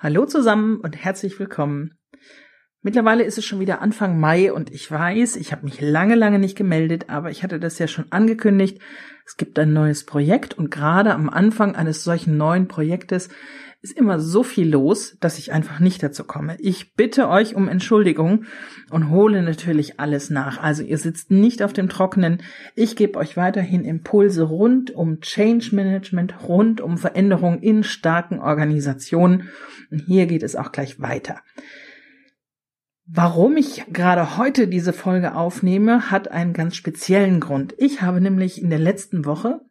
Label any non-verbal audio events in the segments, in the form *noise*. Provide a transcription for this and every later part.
Hallo zusammen und herzlich willkommen. Mittlerweile ist es schon wieder Anfang Mai und ich weiß, ich habe mich lange, lange nicht gemeldet, aber ich hatte das ja schon angekündigt. Es gibt ein neues Projekt und gerade am Anfang eines solchen neuen Projektes ist immer so viel los, dass ich einfach nicht dazu komme. Ich bitte euch um Entschuldigung und hole natürlich alles nach. Also ihr sitzt nicht auf dem Trockenen. Ich gebe euch weiterhin Impulse rund um Change Management, rund um Veränderung in starken Organisationen. Und hier geht es auch gleich weiter. Warum ich gerade heute diese Folge aufnehme, hat einen ganz speziellen Grund. Ich habe nämlich in der letzten Woche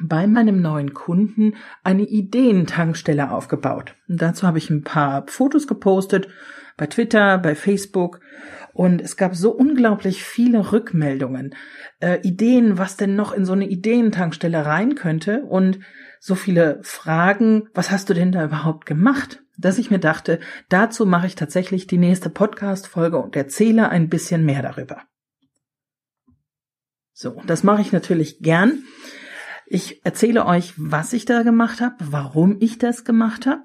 bei meinem neuen Kunden eine Ideentankstelle aufgebaut. Und dazu habe ich ein paar Fotos gepostet bei Twitter, bei Facebook und es gab so unglaublich viele Rückmeldungen, äh, Ideen, was denn noch in so eine Ideentankstelle rein könnte und so viele Fragen, was hast du denn da überhaupt gemacht? Dass ich mir dachte, dazu mache ich tatsächlich die nächste Podcast-Folge und erzähle ein bisschen mehr darüber. So, das mache ich natürlich gern. Ich erzähle euch, was ich da gemacht habe, warum ich das gemacht habe,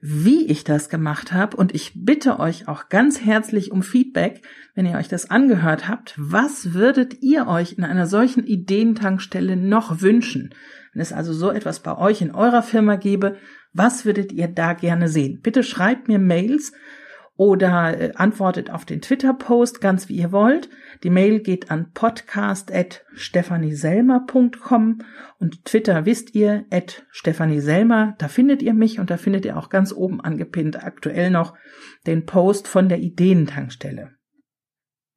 wie ich das gemacht habe und ich bitte euch auch ganz herzlich um Feedback, wenn ihr euch das angehört habt. Was würdet ihr euch in einer solchen Ideentankstelle noch wünschen? Wenn es also so etwas bei euch in eurer Firma gäbe, was würdet ihr da gerne sehen? Bitte schreibt mir Mails oder äh, antwortet auf den Twitter-Post, ganz wie ihr wollt. Die Mail geht an podcast.stephanieselmer.com und Twitter wisst ihr, at stephanieselmer, da findet ihr mich und da findet ihr auch ganz oben angepinnt aktuell noch den Post von der Ideentankstelle.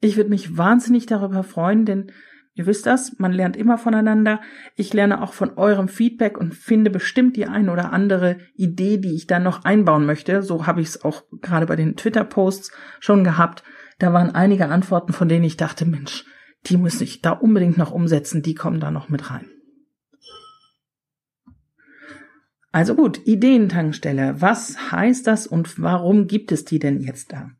Ich würde mich wahnsinnig darüber freuen, denn Ihr wisst das, man lernt immer voneinander. Ich lerne auch von eurem Feedback und finde bestimmt die ein oder andere Idee, die ich dann noch einbauen möchte. So habe ich es auch gerade bei den Twitter-Posts schon gehabt. Da waren einige Antworten, von denen ich dachte, Mensch, die muss ich da unbedingt noch umsetzen, die kommen da noch mit rein. Also gut, Ideentankstelle. Was heißt das und warum gibt es die denn jetzt da?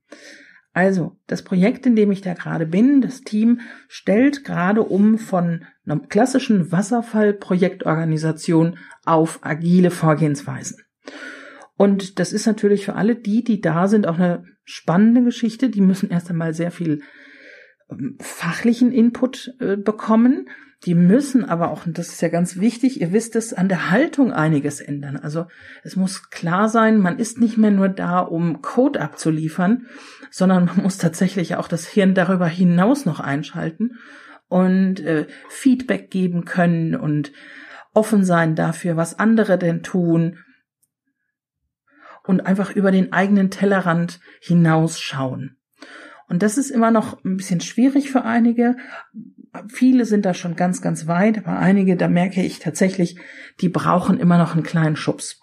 Also, das Projekt, in dem ich da gerade bin, das Team stellt gerade um von einer klassischen Wasserfallprojektorganisation auf agile Vorgehensweisen. Und das ist natürlich für alle die, die da sind, auch eine spannende Geschichte. Die müssen erst einmal sehr viel ähm, fachlichen Input äh, bekommen die müssen aber auch, und das ist ja ganz wichtig, ihr wisst es, an der Haltung einiges ändern. Also es muss klar sein, man ist nicht mehr nur da, um Code abzuliefern, sondern man muss tatsächlich auch das Hirn darüber hinaus noch einschalten und äh, Feedback geben können und offen sein dafür, was andere denn tun und einfach über den eigenen Tellerrand hinausschauen. Und das ist immer noch ein bisschen schwierig für einige. Viele sind da schon ganz, ganz weit, aber einige, da merke ich tatsächlich, die brauchen immer noch einen kleinen Schubs.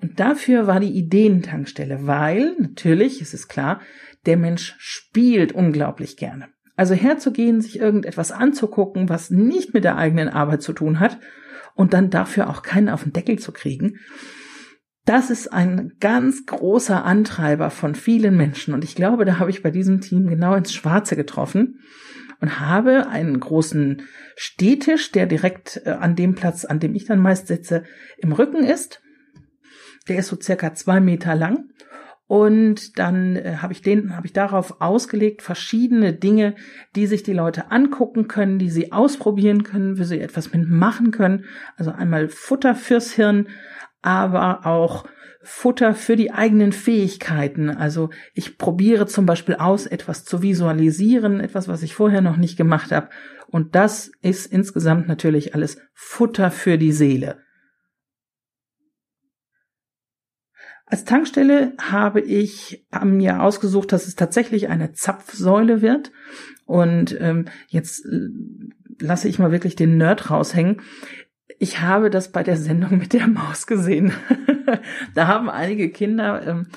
Und dafür war die Ideentankstelle, weil natürlich, es ist klar, der Mensch spielt unglaublich gerne. Also herzugehen, sich irgendetwas anzugucken, was nicht mit der eigenen Arbeit zu tun hat und dann dafür auch keinen auf den Deckel zu kriegen, das ist ein ganz großer Antreiber von vielen Menschen. Und ich glaube, da habe ich bei diesem Team genau ins Schwarze getroffen und habe einen großen Stehtisch, der direkt äh, an dem Platz, an dem ich dann meist sitze, im Rücken ist. Der ist so circa zwei Meter lang. Und dann äh, habe ich den, habe ich darauf ausgelegt, verschiedene Dinge, die sich die Leute angucken können, die sie ausprobieren können, wie sie etwas mitmachen können. Also einmal Futter fürs Hirn, aber auch Futter für die eigenen Fähigkeiten. Also ich probiere zum Beispiel aus, etwas zu visualisieren, etwas, was ich vorher noch nicht gemacht habe. Und das ist insgesamt natürlich alles Futter für die Seele. Als Tankstelle habe ich mir ausgesucht, dass es tatsächlich eine Zapfsäule wird. Und ähm, jetzt äh, lasse ich mal wirklich den Nerd raushängen. Ich habe das bei der Sendung mit der Maus gesehen. *laughs* da haben einige Kinder ähm,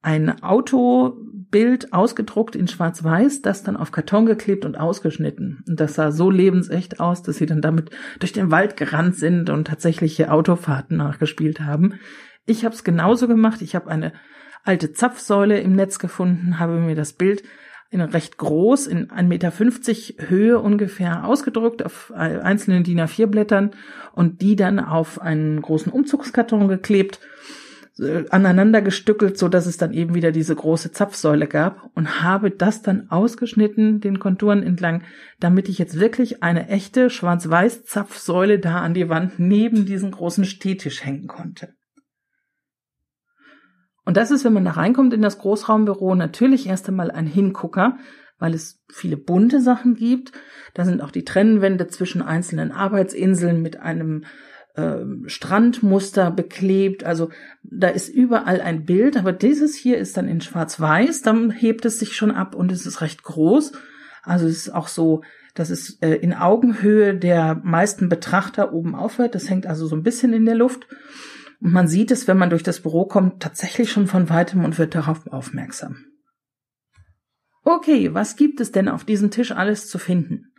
ein Autobild ausgedruckt in Schwarz-Weiß, das dann auf Karton geklebt und ausgeschnitten. Und das sah so lebensecht aus, dass sie dann damit durch den Wald gerannt sind und tatsächliche Autofahrten nachgespielt haben. Ich habe es genauso gemacht. Ich habe eine alte Zapfsäule im Netz gefunden, habe mir das Bild in recht groß, in 1,50 Meter Höhe ungefähr ausgedruckt auf einzelnen DIN A4 Blättern und die dann auf einen großen Umzugskarton geklebt. äh, aneinander gestückelt, so dass es dann eben wieder diese große Zapfsäule gab und habe das dann ausgeschnitten, den Konturen entlang, damit ich jetzt wirklich eine echte schwarz-weiß Zapfsäule da an die Wand neben diesen großen Stehtisch hängen konnte. Und das ist, wenn man da reinkommt in das Großraumbüro, natürlich erst einmal ein Hingucker, weil es viele bunte Sachen gibt. Da sind auch die Trennwände zwischen einzelnen Arbeitsinseln mit einem äh, Strandmuster beklebt. Also da ist überall ein Bild, aber dieses hier ist dann in Schwarz-Weiß, dann hebt es sich schon ab und es ist recht groß. Also es ist auch so, dass es äh, in Augenhöhe der meisten Betrachter oben aufhört. Das hängt also so ein bisschen in der Luft. Und man sieht es, wenn man durch das Büro kommt, tatsächlich schon von weitem und wird darauf aufmerksam. Okay, was gibt es denn auf diesem Tisch alles zu finden?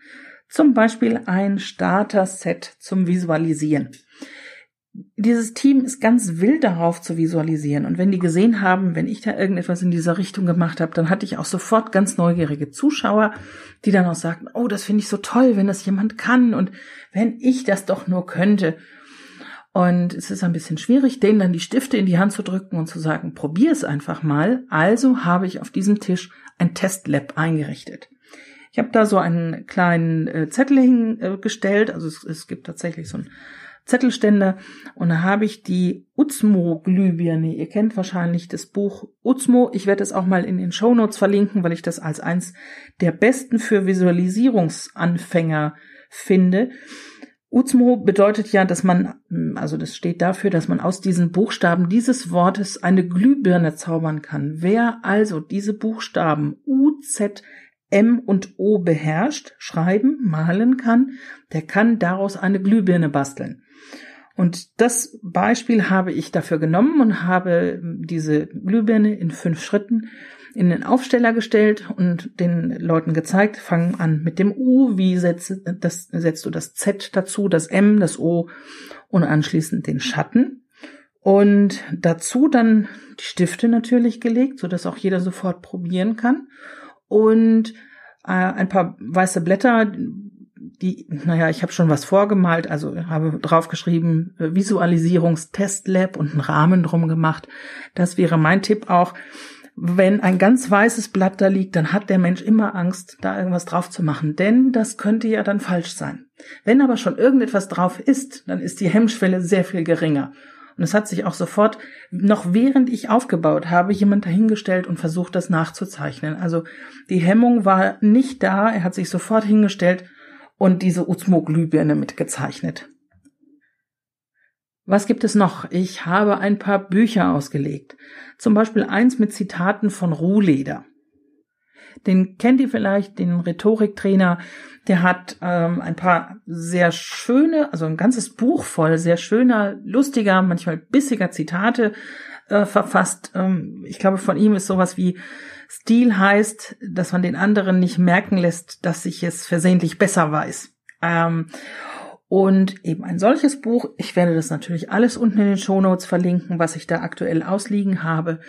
Zum Beispiel ein Starter-Set zum Visualisieren. Dieses Team ist ganz wild darauf zu visualisieren. Und wenn die gesehen haben, wenn ich da irgendetwas in dieser Richtung gemacht habe, dann hatte ich auch sofort ganz neugierige Zuschauer, die dann auch sagten, oh, das finde ich so toll, wenn das jemand kann und wenn ich das doch nur könnte. Und es ist ein bisschen schwierig, denen dann die Stifte in die Hand zu drücken und zu sagen, probier es einfach mal. Also habe ich auf diesem Tisch ein Testlab eingerichtet. Ich habe da so einen kleinen äh, Zettel hingestellt, also es, es gibt tatsächlich so einen Zettelständer und da habe ich die Uzmo-Glühbirne. Ihr kennt wahrscheinlich das Buch Uzmo. Ich werde es auch mal in den Show Notes verlinken, weil ich das als eins der besten für Visualisierungsanfänger finde. Uzmo bedeutet ja, dass man, also das steht dafür, dass man aus diesen Buchstaben dieses Wortes eine Glühbirne zaubern kann. Wer also diese Buchstaben U, Z, M und O beherrscht, schreiben, malen kann, der kann daraus eine Glühbirne basteln. Und das Beispiel habe ich dafür genommen und habe diese Glühbirne in fünf Schritten in den Aufsteller gestellt und den Leuten gezeigt, fang an mit dem U, wie setzt, das, setzt du das Z dazu, das M, das O und anschließend den Schatten. Und dazu dann die Stifte natürlich gelegt, so dass auch jeder sofort probieren kann. Und äh, ein paar weiße Blätter, die, naja, ich habe schon was vorgemalt, also habe draufgeschrieben, äh, Visualisierungstestlab und einen Rahmen drum gemacht. Das wäre mein Tipp auch wenn ein ganz weißes Blatt da liegt, dann hat der Mensch immer Angst, da irgendwas drauf zu machen, denn das könnte ja dann falsch sein. Wenn aber schon irgendetwas drauf ist, dann ist die Hemmschwelle sehr viel geringer. Und es hat sich auch sofort, noch während ich aufgebaut habe, jemand dahingestellt und versucht, das nachzuzeichnen. Also die Hemmung war nicht da, er hat sich sofort hingestellt und diese Uzmo-Glühbirne mitgezeichnet. Was gibt es noch? Ich habe ein paar Bücher ausgelegt. Zum Beispiel eins mit Zitaten von Ruhleder. Den kennt ihr vielleicht, den Rhetoriktrainer. Der hat ähm, ein paar sehr schöne, also ein ganzes Buch voll sehr schöner, lustiger, manchmal bissiger Zitate äh, verfasst. Ähm, ich glaube, von ihm ist sowas wie Stil heißt, dass man den anderen nicht merken lässt, dass ich es versehentlich besser weiß. Ähm, und eben ein solches Buch. Ich werde das natürlich alles unten in den Shownotes verlinken, was ich da aktuell ausliegen habe.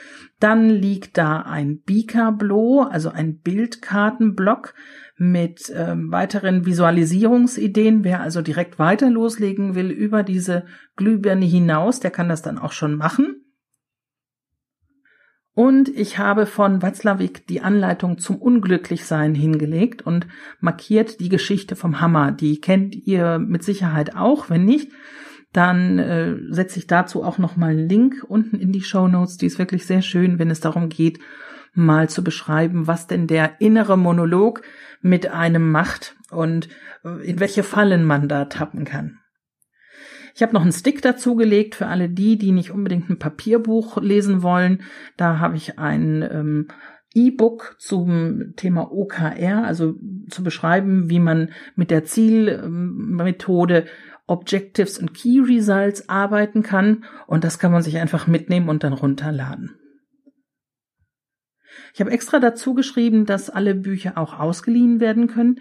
Dann liegt da ein Beaker-Blo, also ein Bildkartenblock mit ähm, weiteren Visualisierungsideen. Wer also direkt weiter loslegen will über diese Glühbirne hinaus, der kann das dann auch schon machen. Und ich habe von Watzlawick die Anleitung zum Unglücklichsein hingelegt und markiert die Geschichte vom Hammer. Die kennt ihr mit Sicherheit auch. Wenn nicht, dann äh, setze ich dazu auch noch mal einen Link unten in die Show Notes. Die ist wirklich sehr schön, wenn es darum geht, mal zu beschreiben, was denn der innere Monolog mit einem macht und äh, in welche Fallen man da tappen kann. Ich habe noch einen Stick dazugelegt für alle die, die nicht unbedingt ein Papierbuch lesen wollen. Da habe ich ein ähm, E-Book zum Thema OKR, also zu beschreiben, wie man mit der Zielmethode Objectives und Key Results arbeiten kann. Und das kann man sich einfach mitnehmen und dann runterladen. Ich habe extra dazu geschrieben, dass alle Bücher auch ausgeliehen werden können.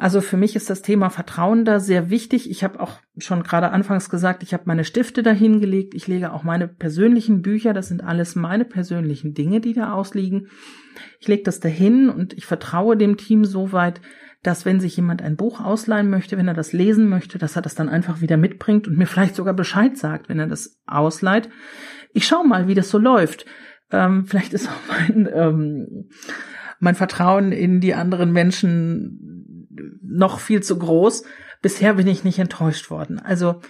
Also für mich ist das Thema Vertrauen da sehr wichtig. Ich habe auch schon gerade anfangs gesagt, ich habe meine Stifte dahin gelegt. Ich lege auch meine persönlichen Bücher, das sind alles meine persönlichen Dinge, die da ausliegen. Ich lege das dahin und ich vertraue dem Team so weit, dass wenn sich jemand ein Buch ausleihen möchte, wenn er das lesen möchte, dass er das dann einfach wieder mitbringt und mir vielleicht sogar Bescheid sagt, wenn er das ausleiht. Ich schau mal, wie das so läuft. Ähm, vielleicht ist auch mein, ähm, mein Vertrauen in die anderen Menschen noch viel zu groß. Bisher bin ich nicht enttäuscht worden. Also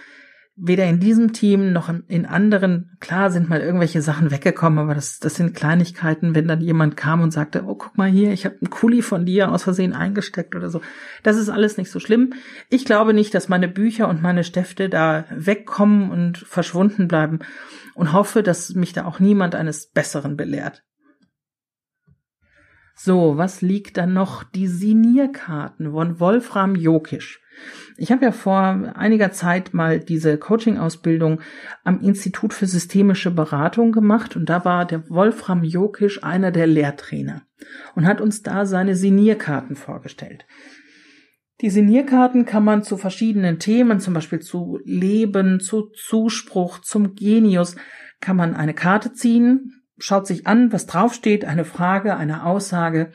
weder in diesem Team noch in anderen, klar sind mal irgendwelche Sachen weggekommen, aber das, das sind Kleinigkeiten, wenn dann jemand kam und sagte, oh, guck mal hier, ich habe einen Kuli von dir aus Versehen eingesteckt oder so. Das ist alles nicht so schlimm. Ich glaube nicht, dass meine Bücher und meine Stifte da wegkommen und verschwunden bleiben und hoffe, dass mich da auch niemand eines Besseren belehrt. So, was liegt dann noch? Die Signierkarten von Wolfram Jokisch. Ich habe ja vor einiger Zeit mal diese Coaching-Ausbildung am Institut für systemische Beratung gemacht und da war der Wolfram Jokisch einer der Lehrtrainer und hat uns da seine Signierkarten vorgestellt. Die Signierkarten kann man zu verschiedenen Themen, zum Beispiel zu Leben, zu Zuspruch, zum Genius, kann man eine Karte ziehen, schaut sich an, was draufsteht, eine Frage, eine Aussage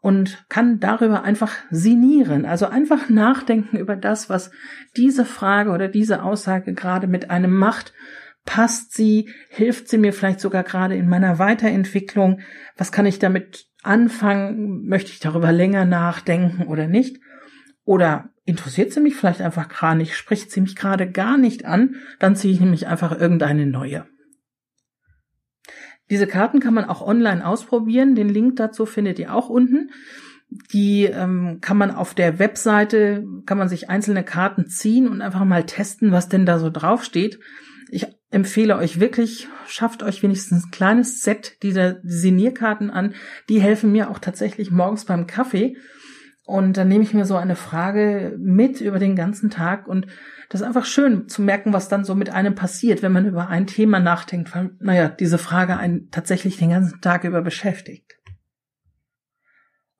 und kann darüber einfach sinnieren, also einfach *laughs* nachdenken über das, was diese Frage oder diese Aussage gerade mit einem macht. Passt sie? Hilft sie mir vielleicht sogar gerade in meiner Weiterentwicklung? Was kann ich damit anfangen? Möchte ich darüber länger nachdenken oder nicht? Oder interessiert sie mich vielleicht einfach gar nicht? Spricht sie mich gerade gar nicht an? Dann ziehe ich nämlich einfach irgendeine neue. Diese Karten kann man auch online ausprobieren. Den Link dazu findet ihr auch unten. Die ähm, kann man auf der Webseite, kann man sich einzelne Karten ziehen und einfach mal testen, was denn da so draufsteht. Ich empfehle euch wirklich, schafft euch wenigstens ein kleines Set dieser Signierkarten an. Die helfen mir auch tatsächlich morgens beim Kaffee. Und dann nehme ich mir so eine Frage mit über den ganzen Tag und das ist einfach schön zu merken, was dann so mit einem passiert, wenn man über ein Thema nachdenkt, weil, naja, diese Frage einen tatsächlich den ganzen Tag über beschäftigt.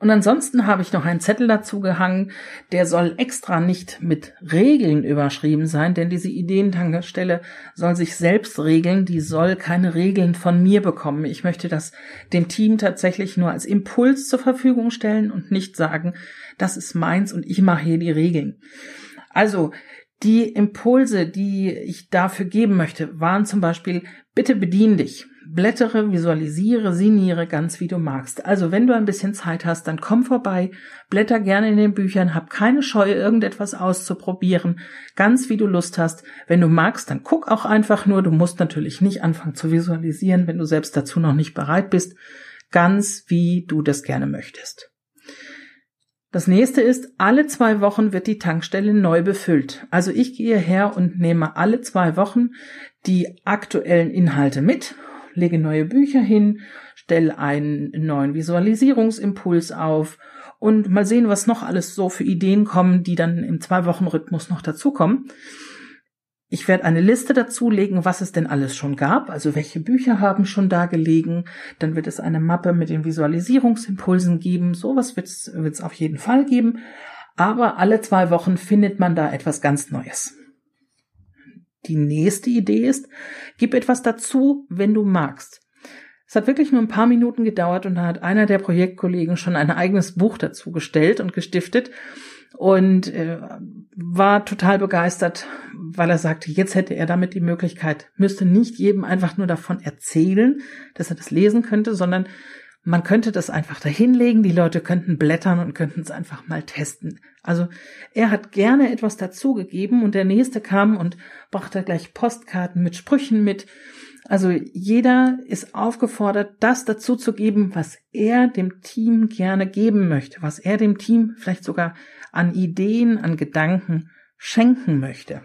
Und ansonsten habe ich noch einen Zettel dazu gehangen, der soll extra nicht mit Regeln überschrieben sein, denn diese Ideentankstelle soll sich selbst regeln, die soll keine Regeln von mir bekommen. Ich möchte das dem Team tatsächlich nur als Impuls zur Verfügung stellen und nicht sagen, das ist meins und ich mache hier die Regeln. Also die Impulse, die ich dafür geben möchte, waren zum Beispiel, bitte bedien dich. Blättere, visualisiere, signiere ganz wie du magst. Also wenn du ein bisschen Zeit hast, dann komm vorbei, blätter gerne in den Büchern, hab keine Scheu, irgendetwas auszuprobieren, ganz wie du Lust hast. Wenn du magst, dann guck auch einfach nur. Du musst natürlich nicht anfangen zu visualisieren, wenn du selbst dazu noch nicht bereit bist. Ganz wie du das gerne möchtest. Das nächste ist, alle zwei Wochen wird die Tankstelle neu befüllt. Also ich gehe her und nehme alle zwei Wochen die aktuellen Inhalte mit, lege neue Bücher hin, stelle einen neuen Visualisierungsimpuls auf und mal sehen, was noch alles so für Ideen kommen, die dann im Zwei-Wochen-Rhythmus noch dazukommen. Ich werde eine Liste dazulegen, was es denn alles schon gab, also welche Bücher haben schon da gelegen. Dann wird es eine Mappe mit den Visualisierungsimpulsen geben. Sowas wird es auf jeden Fall geben. Aber alle zwei Wochen findet man da etwas ganz Neues. Die nächste Idee ist, gib etwas dazu, wenn du magst. Es hat wirklich nur ein paar Minuten gedauert und da hat einer der Projektkollegen schon ein eigenes Buch dazu gestellt und gestiftet und äh, war total begeistert, weil er sagte, jetzt hätte er damit die Möglichkeit, müsste nicht jedem einfach nur davon erzählen, dass er das lesen könnte, sondern man könnte das einfach dahinlegen, die Leute könnten blättern und könnten es einfach mal testen. Also er hat gerne etwas dazugegeben und der nächste kam und brachte gleich Postkarten mit Sprüchen mit. Also jeder ist aufgefordert, das dazu zu geben, was er dem Team gerne geben möchte, was er dem Team vielleicht sogar an Ideen, an Gedanken schenken möchte.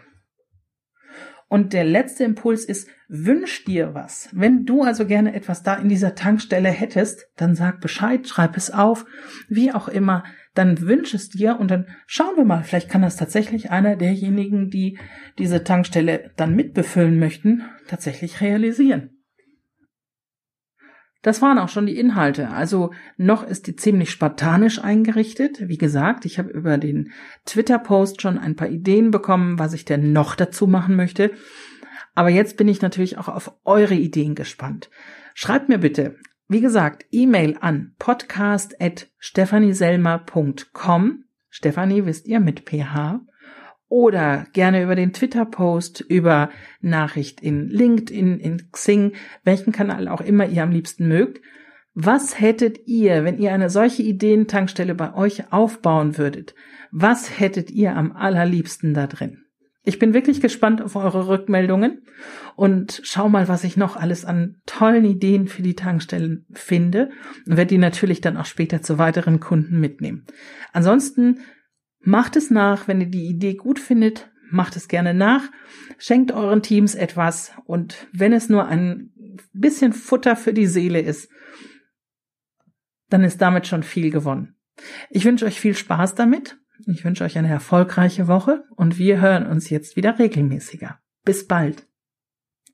Und der letzte Impuls ist, wünsch dir was. Wenn du also gerne etwas da in dieser Tankstelle hättest, dann sag Bescheid, schreib es auf, wie auch immer, dann wünsch es dir und dann schauen wir mal, vielleicht kann das tatsächlich einer derjenigen, die diese Tankstelle dann mitbefüllen möchten, tatsächlich realisieren. Das waren auch schon die Inhalte. Also noch ist die ziemlich spartanisch eingerichtet. Wie gesagt, ich habe über den Twitter-Post schon ein paar Ideen bekommen, was ich denn noch dazu machen möchte. Aber jetzt bin ich natürlich auch auf eure Ideen gespannt. Schreibt mir bitte, wie gesagt, E-Mail an podcast.stephanieselmer.com Stefanie wisst ihr mit PH oder gerne über den Twitter-Post, über Nachricht in LinkedIn, in Xing, welchen Kanal auch immer ihr am liebsten mögt. Was hättet ihr, wenn ihr eine solche Ideentankstelle bei euch aufbauen würdet? Was hättet ihr am allerliebsten da drin? Ich bin wirklich gespannt auf eure Rückmeldungen und schau mal, was ich noch alles an tollen Ideen für die Tankstellen finde und werde die natürlich dann auch später zu weiteren Kunden mitnehmen. Ansonsten macht es nach, wenn ihr die Idee gut findet, macht es gerne nach, schenkt euren Teams etwas und wenn es nur ein bisschen Futter für die Seele ist, dann ist damit schon viel gewonnen. Ich wünsche euch viel Spaß damit ich wünsche euch eine erfolgreiche Woche und wir hören uns jetzt wieder regelmäßiger. Bis bald.